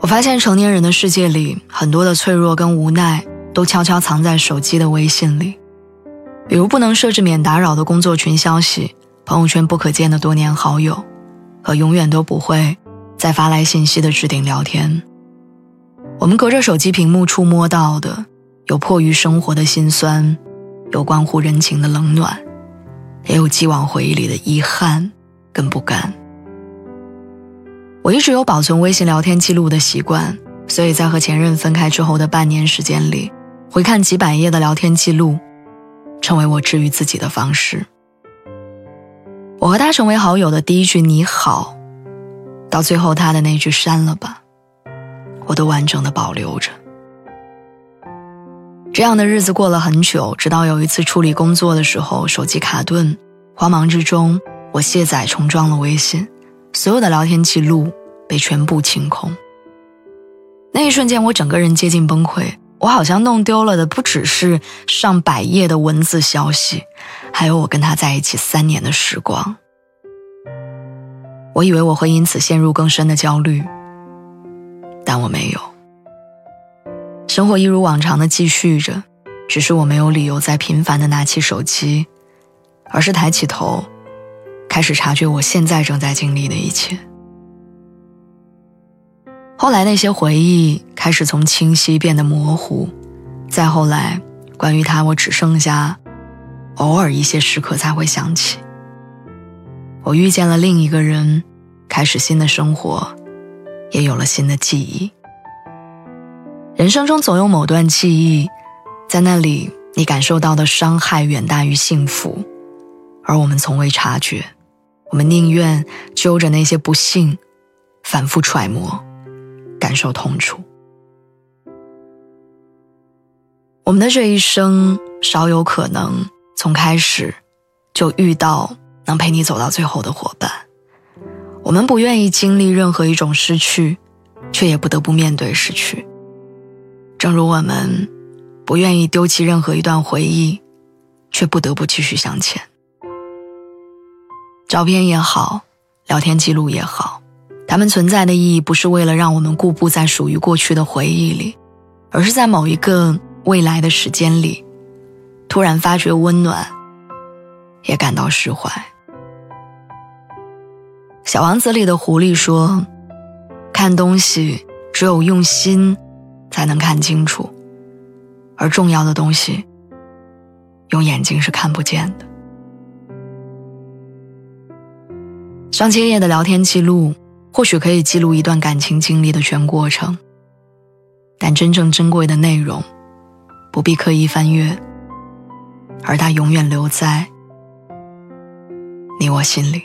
我发现成年人的世界里，很多的脆弱跟无奈都悄悄藏在手机的微信里，比如不能设置免打扰的工作群消息、朋友圈不可见的多年好友，和永远都不会再发来信息的置顶聊天。我们隔着手机屏幕触摸到的，有迫于生活的辛酸，有关乎人情的冷暖，也有既往回忆里的遗憾跟不甘。我一直有保存微信聊天记录的习惯，所以在和前任分开之后的半年时间里，回看几百页的聊天记录，成为我治愈自己的方式。我和他成为好友的第一句“你好”，到最后他的那句“删了吧”，我都完整的保留着。这样的日子过了很久，直到有一次处理工作的时候，手机卡顿，慌忙之中，我卸载重装了微信，所有的聊天记录。被全部清空。那一瞬间，我整个人接近崩溃。我好像弄丢了的不只是上百页的文字消息，还有我跟他在一起三年的时光。我以为我会因此陷入更深的焦虑，但我没有。生活一如往常的继续着，只是我没有理由再频繁的拿起手机，而是抬起头，开始察觉我现在正在经历的一切。后来那些回忆开始从清晰变得模糊，再后来，关于他我只剩下偶尔一些时刻才会想起。我遇见了另一个人，开始新的生活，也有了新的记忆。人生中总有某段记忆，在那里你感受到的伤害远大于幸福，而我们从未察觉，我们宁愿揪着那些不幸，反复揣摩。感受痛楚。我们的这一生少有可能从开始就遇到能陪你走到最后的伙伴。我们不愿意经历任何一种失去，却也不得不面对失去。正如我们不愿意丢弃任何一段回忆，却不得不继续向前。照片也好，聊天记录也好。它们存在的意义不是为了让我们固步在属于过去的回忆里，而是在某一个未来的时间里，突然发觉温暖，也感到释怀。小王子里的狐狸说：“看东西只有用心才能看清楚，而重要的东西，用眼睛是看不见的。”上千页的聊天记录。或许可以记录一段感情经历的全过程，但真正珍贵的内容，不必刻意翻阅，而它永远留在你我心里。